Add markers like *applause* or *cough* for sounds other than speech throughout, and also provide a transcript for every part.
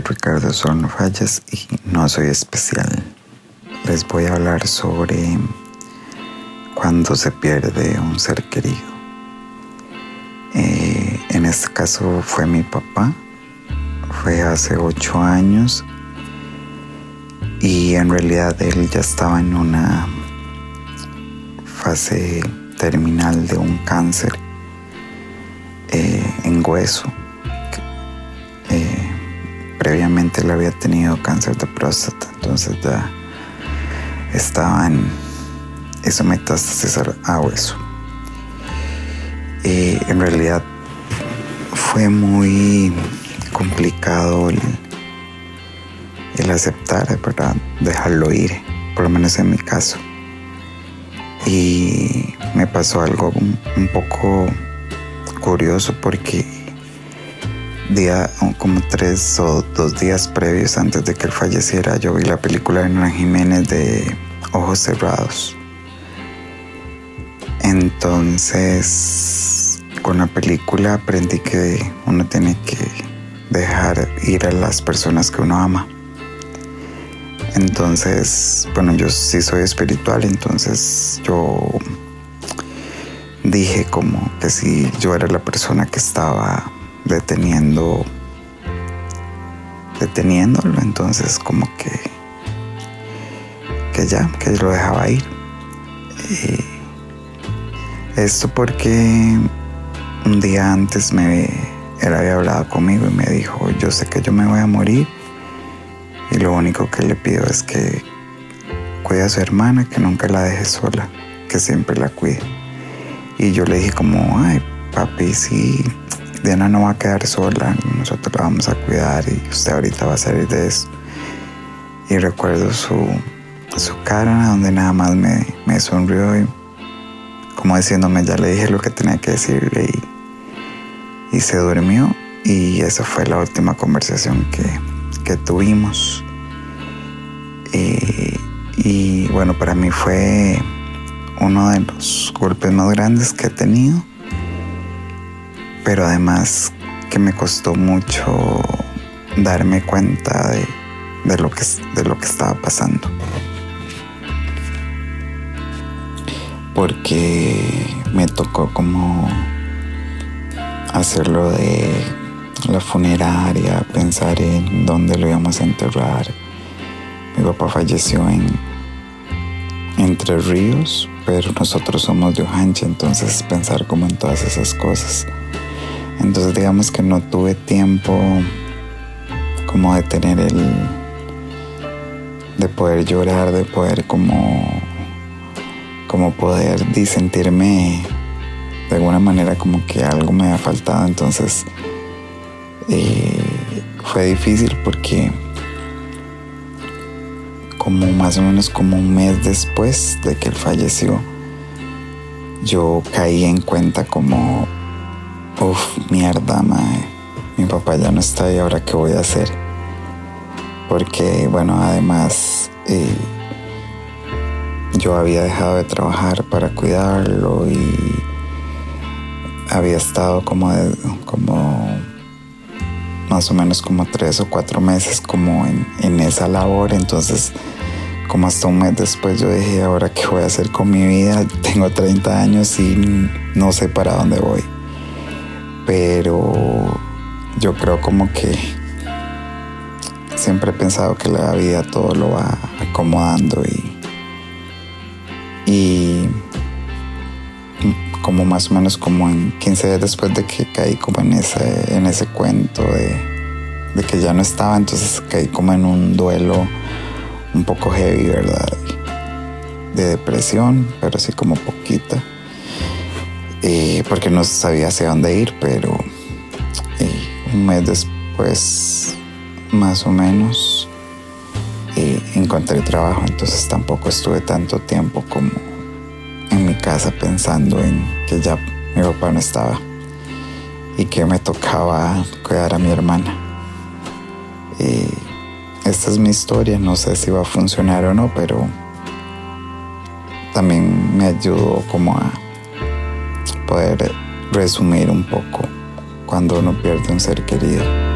Ricardo Sorno Fallas y no soy especial. Les voy a hablar sobre cuando se pierde un ser querido. Eh, en este caso fue mi papá, fue hace ocho años y en realidad él ya estaba en una fase terminal de un cáncer eh, en hueso previamente le había tenido cáncer de próstata, entonces ya estaba en eso metástasis a hueso. Y en realidad fue muy complicado el, aceptar, ¿verdad? Dejarlo ir, por lo menos en mi caso. Y me pasó algo un poco curioso porque día, como tres o dos días previos antes de que él falleciera, yo vi la película de Hernán Jiménez de Ojos Cerrados. Entonces, con la película aprendí que uno tiene que dejar ir a las personas que uno ama. Entonces, bueno, yo sí soy espiritual, entonces yo dije como que si yo era la persona que estaba deteniendo deteniéndolo. Entonces como que que ya que lo dejaba ir. Esto porque un día antes me él había hablado conmigo y me dijo yo sé que yo me voy a morir y lo único que le pido es que cuide a su hermana que nunca la deje sola que siempre la cuide. Y yo le dije como ay papi sí Diana no va a quedar sola, nosotros la vamos a cuidar y usted ahorita va a salir de eso. Y recuerdo su, su cara donde nada más me, me sonrió y como diciéndome ya le dije lo que tenía que decirle y, y se durmió y esa fue la última conversación que, que tuvimos. Y, y bueno, para mí fue uno de los golpes más grandes que he tenido pero además que me costó mucho darme cuenta de, lo, que, de lo que estaba pasando. Porque me tocó como hacerlo de la funeraria, pensar en dónde lo íbamos a enterrar. Mi papá falleció en Entre Ríos, pero nosotros somos de Ojancha, entonces pensar como en todas esas cosas. Entonces digamos que no tuve tiempo como de tener el, de poder llorar, de poder como, como poder disentirme de alguna manera como que algo me ha faltado. Entonces eh, fue difícil porque como más o menos como un mes después de que él falleció, yo caí en cuenta como Uf, mierda, mae. Mi papá ya no está y ahora qué voy a hacer. Porque, bueno, además eh, yo había dejado de trabajar para cuidarlo y había estado como, como más o menos como tres o cuatro meses como en, en esa labor. Entonces, como hasta un mes después yo dije, ahora qué voy a hacer con mi vida. Tengo 30 años y no sé para dónde voy pero yo creo como que siempre he pensado que la vida todo lo va acomodando y, y como más o menos como en 15 días después de que caí como en ese, en ese cuento de, de que ya no estaba, entonces caí como en un duelo un poco heavy, ¿verdad? De depresión, pero así como poquita. Eh, porque no sabía hacia dónde ir, pero eh, un mes después, más o menos, eh, encontré trabajo, entonces tampoco estuve tanto tiempo como en mi casa pensando en que ya mi papá no estaba y que me tocaba cuidar a mi hermana. esta es mi historia, no sé si va a funcionar o no, pero también me ayudó como a poder resumir un poco cuando uno pierde un ser querido.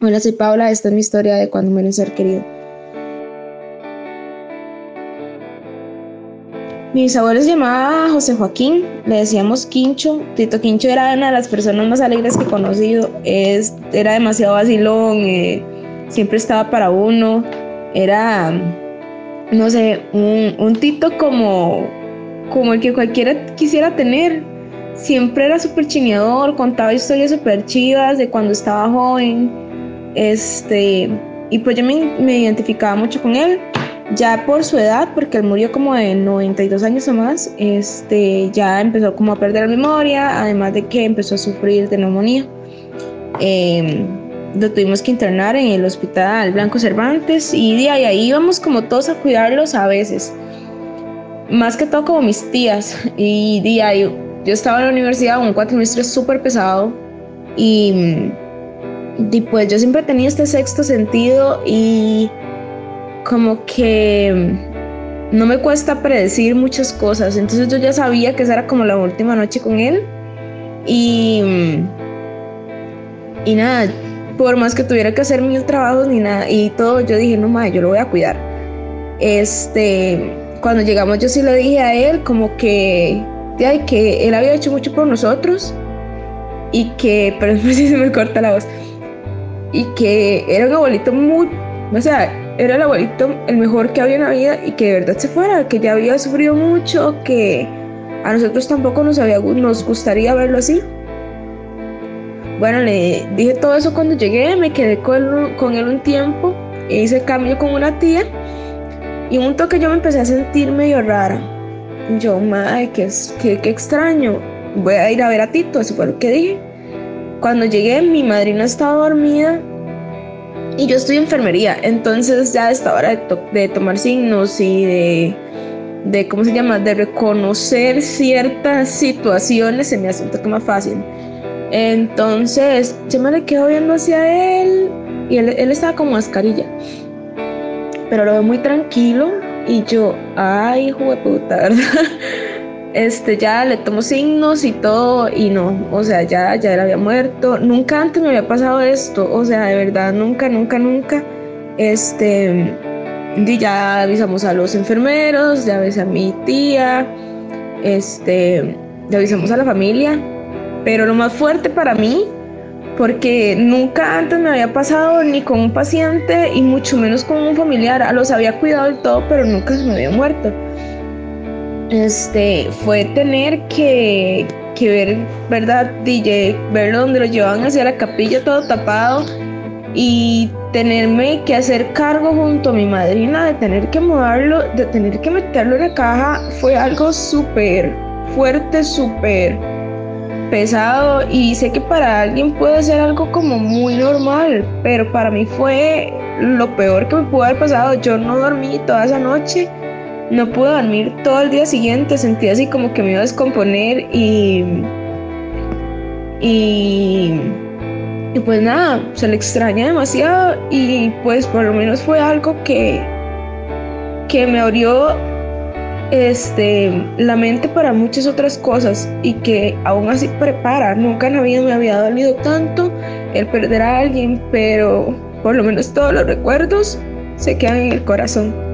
Hola, soy Paula, esta es mi historia de cuando muere un ser querido. Mis abuelos llamaban José Joaquín, le decíamos Quincho. Tito Quincho era una de las personas más alegres que he conocido. Es, era demasiado vacilón, eh, siempre estaba para uno. Era, no sé, un, un Tito como, como el que cualquiera quisiera tener. Siempre era súper chineador, contaba historias súper chivas de cuando estaba joven este, y pues yo me, identificaba mucho con él, ya por su edad, porque él murió como de 92 años o más, este, ya empezó como a perder la memoria, además de que empezó a sufrir de neumonía. Em, lo tuvimos que internar en el hospital Blanco Cervantes y de ahí, ahí íbamos como todos a cuidarlos a veces. Más que todo como mis tías. Y de ahí, yo estaba en la universidad, un cuatrimestre súper pesado y y pues yo siempre tenía este sexto sentido y como que no me cuesta predecir muchas cosas. Entonces yo ya sabía que esa era como la última noche con él. Y, y nada, por más que tuviera que hacer mil trabajos ni nada y todo, yo dije, no madre, yo lo voy a cuidar. Este, cuando llegamos yo sí le dije a él como que, que él había hecho mucho por nosotros y que, pero después sí se me corta la voz y que era un abuelito muy, o sea, era el abuelito el mejor que había en la vida y que de verdad se fuera, que ya había sufrido mucho, que a nosotros tampoco nos, había, nos gustaría verlo así. Bueno, le dije todo eso cuando llegué, me quedé con él, con él un tiempo, hice cambio con una tía y un toque yo me empecé a sentir medio rara. Yo, madre, qué, qué, qué extraño, voy a ir a ver a Tito, eso fue lo que dije. Cuando llegué, mi madrina estaba dormida y yo en enfermería, entonces ya a esta hora de, tomar signos y de, ¿cómo se llama?, de reconocer ciertas situaciones se me hace un poco más fácil. Entonces, yo me le quedo viendo hacia él y él, él estaba con mascarilla, pero lo veo muy tranquilo y yo, ay, hijo de puta, *laughs* ¿verdad? Este, ya le tomo signos y todo, y no, o sea, ya, ya él había muerto. Nunca antes me había pasado esto, o sea, de verdad, nunca, nunca, nunca. Este, y ya avisamos a los enfermeros, ya avisé a mi tía, este, ya avisamos a la familia. Pero lo más fuerte para mí, porque nunca antes me había pasado ni con un paciente y mucho menos con un familiar. Los había cuidado del todo, pero nunca se me había muerto este, fue tener que, ver, ¿verdad? DJ, verlo donde lo llevaban hacia la capilla todo tapado y tenerme que hacer cargo junto a mi madrina de tener que mudarlo, de tener que meterlo en la caja, fue algo súper fuerte, súper pesado y sé que para alguien puede ser algo como muy normal, pero para mí fue lo peor que me pudo haber pasado. Yo no dormí toda esa noche no pude dormir todo el día siguiente, sentí así como que me iba a descomponer y, y, y pues nada, se le extraña demasiado y pues por lo menos fue algo que, que me abrió este, la mente para muchas otras cosas y que aún así prepara. Nunca en la vida me había dolido tanto el perder a alguien, pero por lo menos todos los recuerdos se quedan en el corazón.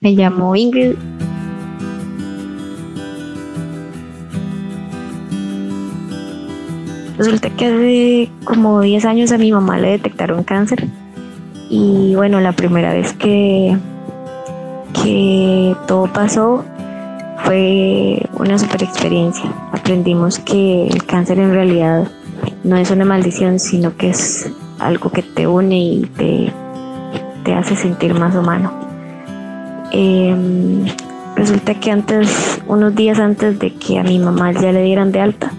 Me llamo Ingrid. Resulta que hace como 10 años a mi mamá le detectaron cáncer. Y bueno, la primera vez que, que todo pasó fue una super experiencia. Aprendimos que el cáncer en realidad no es una maldición, sino que es algo que te une y te, te hace sentir más humano. Em, resulta que antes, unos días antes de que a mi mamá ya le dieran de alta,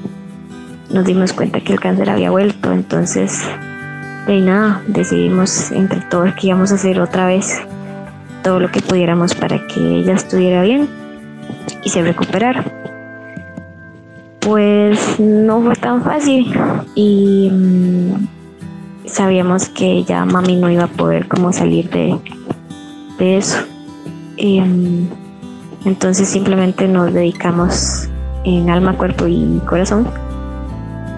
nos dimos cuenta que el cáncer había vuelto. Entonces, de nada, decidimos entre todos que íbamos a hacer otra vez todo lo que pudiéramos para que ella estuviera bien y se recuperara. Pues no fue tan fácil y, sabíamos que ya mami no iba a poder como salir de, de eso. Em, entonces simplemente nos dedicamos en alma, cuerpo y corazón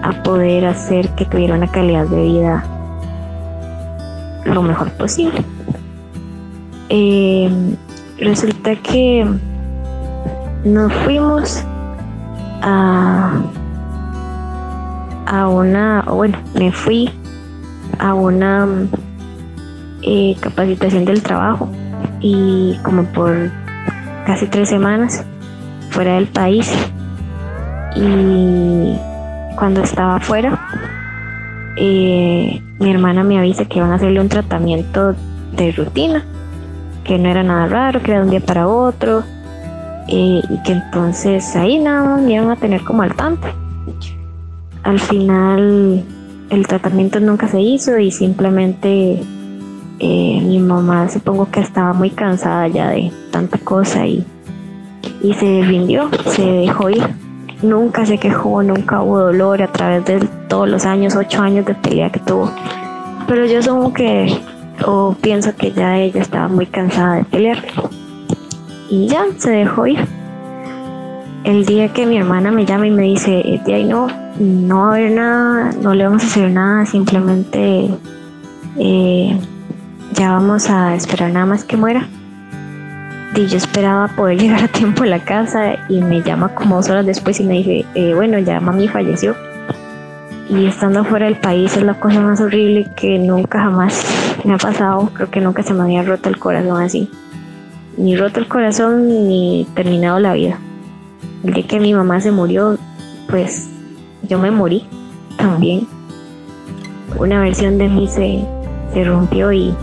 a poder hacer que tuviera una calidad de vida lo mejor posible. Em, resulta que nos fuimos a, a una, bueno, me fui a una eh, capacitación del trabajo y como por casi tres semanas fuera del país. Y cuando estaba afuera eh, mi hermana me avisa que van a hacerle un tratamiento de rutina que no era nada raro que era de un día para otro eh, y que entonces ahí nada me iban a tener como al tanto. Al final el tratamiento nunca se hizo y simplemente eh, mi mamá supongo que estaba muy cansada ya de tanta cosa y, y se rindió, se dejó ir. Nunca se quejó, nunca hubo dolor a través de todos los años, ocho años de pelea que tuvo. Pero yo supongo que, o pienso que ya ella estaba muy cansada de pelear. Y ya, se dejó ir. El día que mi hermana me llama y me dice, ay no, no va a haber nada, no le vamos a hacer nada, simplemente eh, ya vamos a esperar nada más que muera. Y yo esperaba poder *laughs* llegar a tiempo a la casa y me llama como dos horas después y me dice, eh, bueno, ya mami falleció. Y estando fuera del país es la cosa más horrible que nunca jamás *laughs* me ha pasado. Creo que nunca se me había roto el corazón así. Ni roto el corazón ni terminado la vida. El día que mi mamá se murió, pues yo me morí también. Una versión de mí se, se rompió y,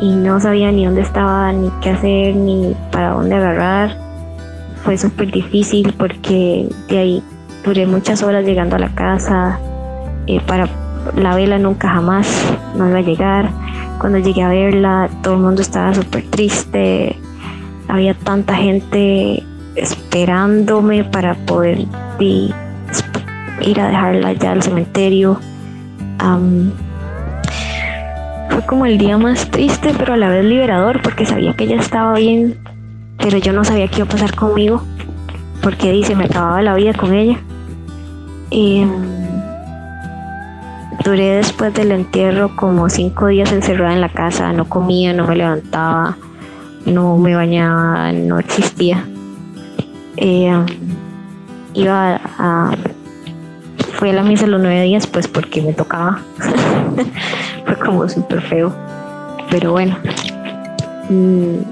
y no sabía ni dónde estaba, ni qué hacer, ni para dónde agarrar. Fue súper difícil porque de ahí duré muchas horas llegando a la casa. Eh, para la vela nunca jamás no iba a llegar. Cuando llegué a verla, todo el mundo estaba súper triste. Había tanta gente esperándome para poder ir a dejarla ya al cementerio. Fue como el día más triste, pero a la vez liberador, porque sabía que ella estaba bien, pero yo no sabía qué iba a pasar conmigo, porque dice, me acababa la vida con ella. Y, duré después del entierro como cinco días encerrada en la casa, no comía, no me levantaba, no me bañaba, no existía. Eh, iba a fui a la misa los nueve días, pues porque me tocaba. *laughs* Fue como súper feo. Pero bueno. Mm,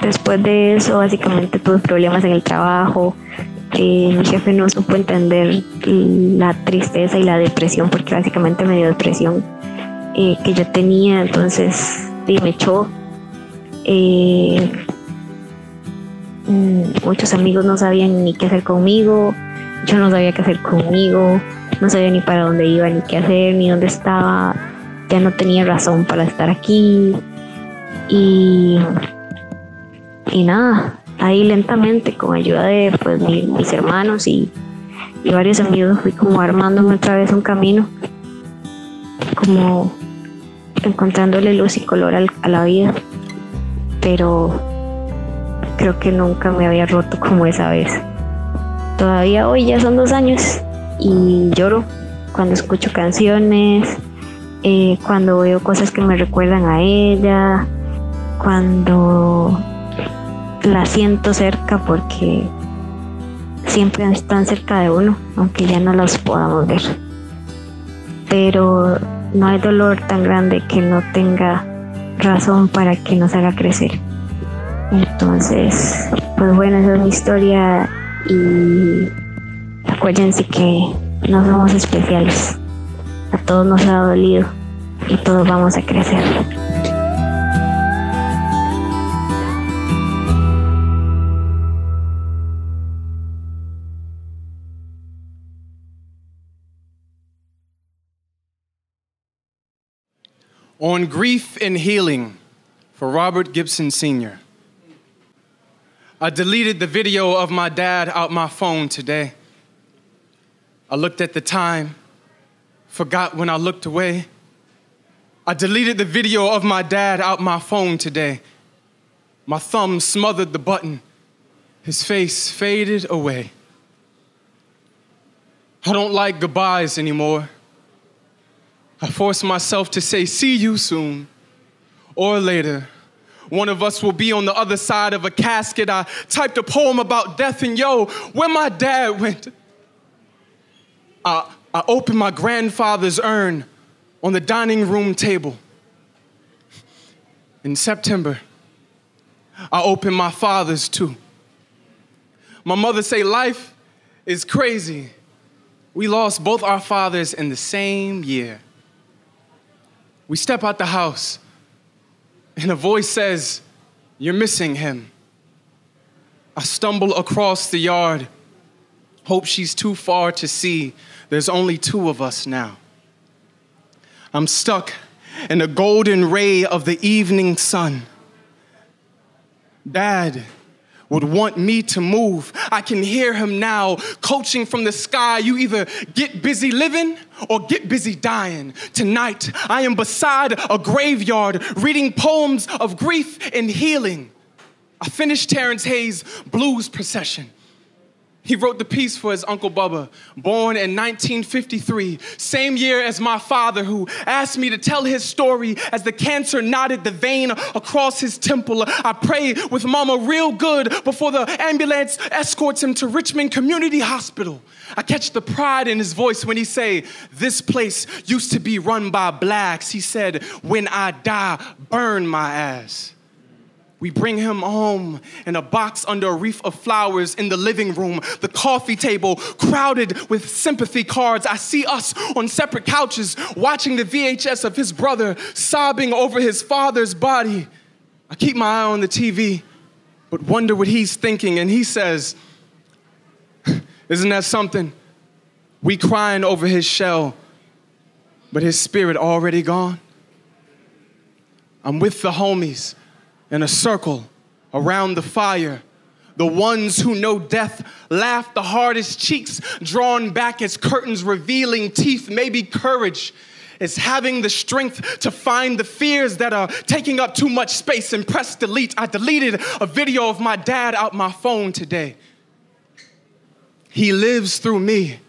después de eso, básicamente tuve problemas en el trabajo. Eh, mi jefe no supo entender la tristeza y la depresión, porque básicamente me dio depresión eh, que yo tenía. Entonces, me echó. Eh, mm, muchos amigos no sabían ni qué hacer conmigo yo no sabía qué hacer conmigo, no sabía ni para dónde iba, ni qué hacer, ni dónde estaba, ya no tenía razón para estar aquí. Y, y nada, ahí lentamente, con ayuda de pues, mis hermanos y, varios amigos, fui como armándome otra vez un camino, como encontrándole luz y color a la vida. Pero creo que nunca me había roto como esa vez. Todavía hoy ya son dos años y lloro cuando escucho canciones, eh, cuando veo cosas que me recuerdan a ella, cuando la siento cerca porque siempre están cerca de uno, aunque ya no las podamos ver. Pero no hay dolor tan grande que no tenga razón para que nos haga crecer. Entonces, pues bueno, esa es mi historia y acuérdense que no somos especiales. A todos nos ha dolido y todos vamos a crecer. On Grief and Healing for Robert Gibson Sr. I deleted the video of my dad out my phone today. I looked at the time forgot when I looked away. I deleted the video of my dad out my phone today. My thumb smothered the button. His face faded away. I don't like goodbyes anymore. I force myself to say, see you soon or later. One of us will be on the other side of a casket. I typed a poem about death, and yo, where my dad went. I, I opened my grandfather's urn on the dining room table. In September, I opened my father's too. My mother say life is crazy. We lost both our fathers in the same year. We step out the house, and a voice says, You're missing him. I stumble across the yard, hope she's too far to see. There's only two of us now. I'm stuck in the golden ray of the evening sun. Dad, would want me to move. I can hear him now coaching from the sky. You either get busy living or get busy dying. Tonight, I am beside a graveyard reading poems of grief and healing. I finished Terrence Hayes' Blues Procession. He wrote the piece for his Uncle Bubba, born in 1953, same year as my father, who asked me to tell his story as the cancer knotted the vein across his temple. I pray with mama real good before the ambulance escorts him to Richmond Community Hospital. I catch the pride in his voice when he say, this place used to be run by blacks. He said, when I die, burn my ass. We bring him home in a box under a wreath of flowers in the living room, the coffee table crowded with sympathy cards. I see us on separate couches watching the VHS of his brother sobbing over his father's body. I keep my eye on the TV, but wonder what he's thinking. And he says, Isn't that something? We crying over his shell, but his spirit already gone. I'm with the homies in a circle around the fire. The ones who know death laugh the hardest, cheeks drawn back as curtains revealing teeth. Maybe courage is having the strength to find the fears that are taking up too much space and press delete. I deleted a video of my dad out my phone today. He lives through me.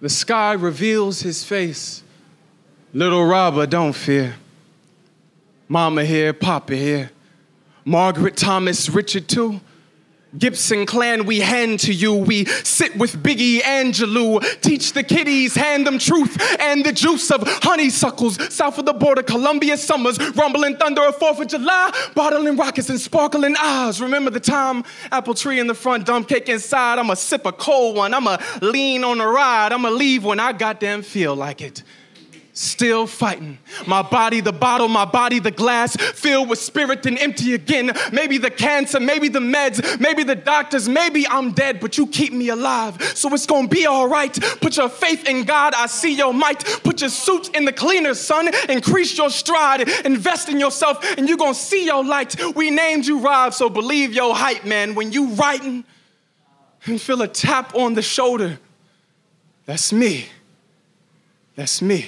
The sky reveals his face. Little Robert, don't fear. Mama here, Papa here. Margaret Thomas, Richard too. Gibson clan, we hand to you. We sit with Biggie Angelou. Teach the kiddies, hand them truth and the juice of honeysuckles. South of the border, Columbia summers, rumbling thunder of 4th of July, bottling rockets and sparkling eyes. Remember the time? Apple tree in the front, dump cake inside. I'ma sip a cold one. I'ma lean on the ride. I'ma leave when I goddamn feel like it still fighting. My body, the bottle, my body, the glass, filled with spirit and empty again. Maybe the cancer, maybe the meds, maybe the doctors, maybe I'm dead, but you keep me alive. So it's gonna be all right. Put your faith in God, I see your might. Put your suit in the cleaner, son. Increase your stride, invest in yourself, and you're gonna see your light. We named you Rob, so believe your hype, man. When you writing and feel a tap on the shoulder, that's me. That's me.